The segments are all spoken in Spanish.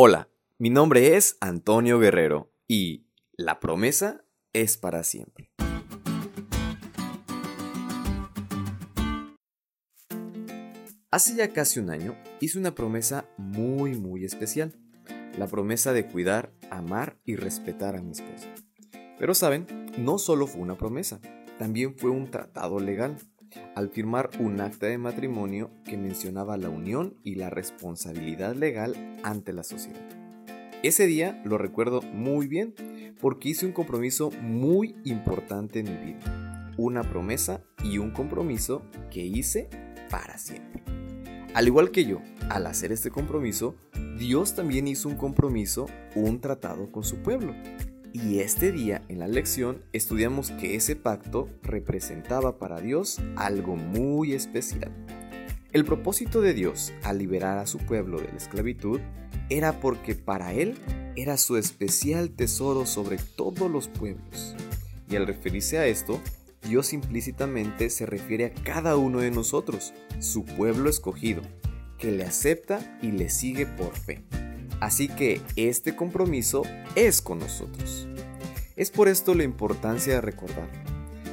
Hola, mi nombre es Antonio Guerrero y la promesa es para siempre. Hace ya casi un año hice una promesa muy muy especial, la promesa de cuidar, amar y respetar a mi esposa. Pero saben, no solo fue una promesa, también fue un tratado legal, al firmar un acta de matrimonio que mencionaba la unión y la responsabilidad legal ante la sociedad. Ese día lo recuerdo muy bien porque hice un compromiso muy importante en mi vida, una promesa y un compromiso que hice para siempre. Al igual que yo, al hacer este compromiso, Dios también hizo un compromiso, un tratado con su pueblo. Y este día en la lección estudiamos que ese pacto representaba para Dios algo muy especial. El propósito de Dios al liberar a su pueblo de la esclavitud era porque para Él era su especial tesoro sobre todos los pueblos. Y al referirse a esto, Dios implícitamente se refiere a cada uno de nosotros, su pueblo escogido, que le acepta y le sigue por fe. Así que este compromiso es con nosotros. Es por esto la importancia de recordar.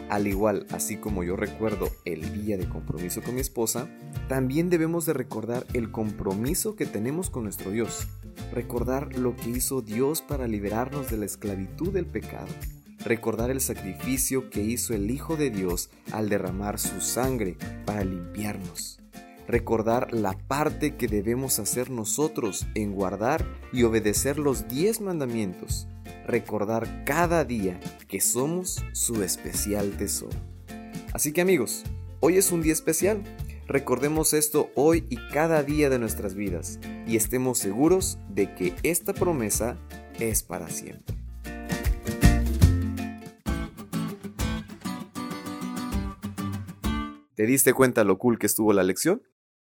Al igual, así como yo recuerdo el día de compromiso con mi esposa, también debemos de recordar el compromiso que tenemos con nuestro Dios. Recordar lo que hizo Dios para liberarnos de la esclavitud del pecado recordar el sacrificio que hizo el Hijo de Dios al derramar su sangre para limpiarnos. Recordar la parte que debemos hacer nosotros en guardar y obedecer los diez mandamientos. Recordar cada día que somos su especial tesoro. Así que amigos, hoy es un día especial. Recordemos esto hoy y cada día de nuestras vidas y estemos seguros de que esta promesa es para siempre. ¿Te diste cuenta lo cool que estuvo la lección?